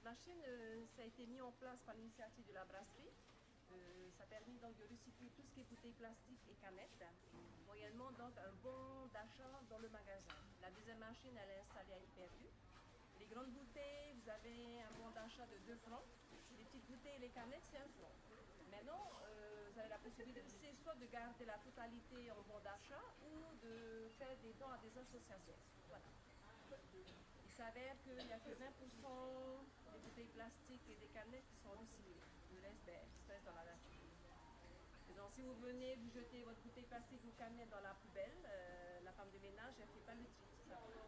cette machine, euh, ça a été mis en place par l'initiative de la brasserie. Euh, ça permet donc de recycler tout ce qui est bouteilles plastiques et canettes, moyennement donc un bon d'achat dans le magasin. La deuxième machine, elle est installée à Hyperdu. Les grandes bouteilles, vous avez un bon d'achat de 2 francs. Les petites bouteilles et les canettes, c'est 1 franc. Maintenant, euh, vous avez la possibilité c'est soit de garder la totalité en bon d'achat ou de faire des dons à des associations. Voilà. Il s'avère qu'il n'y a que 20% des bouteilles des canettes qui sont recyclées. Le reste ben, espèce dans la nature. Donc, si vous venez, vous jetez votre bouteille plastique ou canette dans la poubelle, euh, la femme de ménage, elle ne fait pas le tri.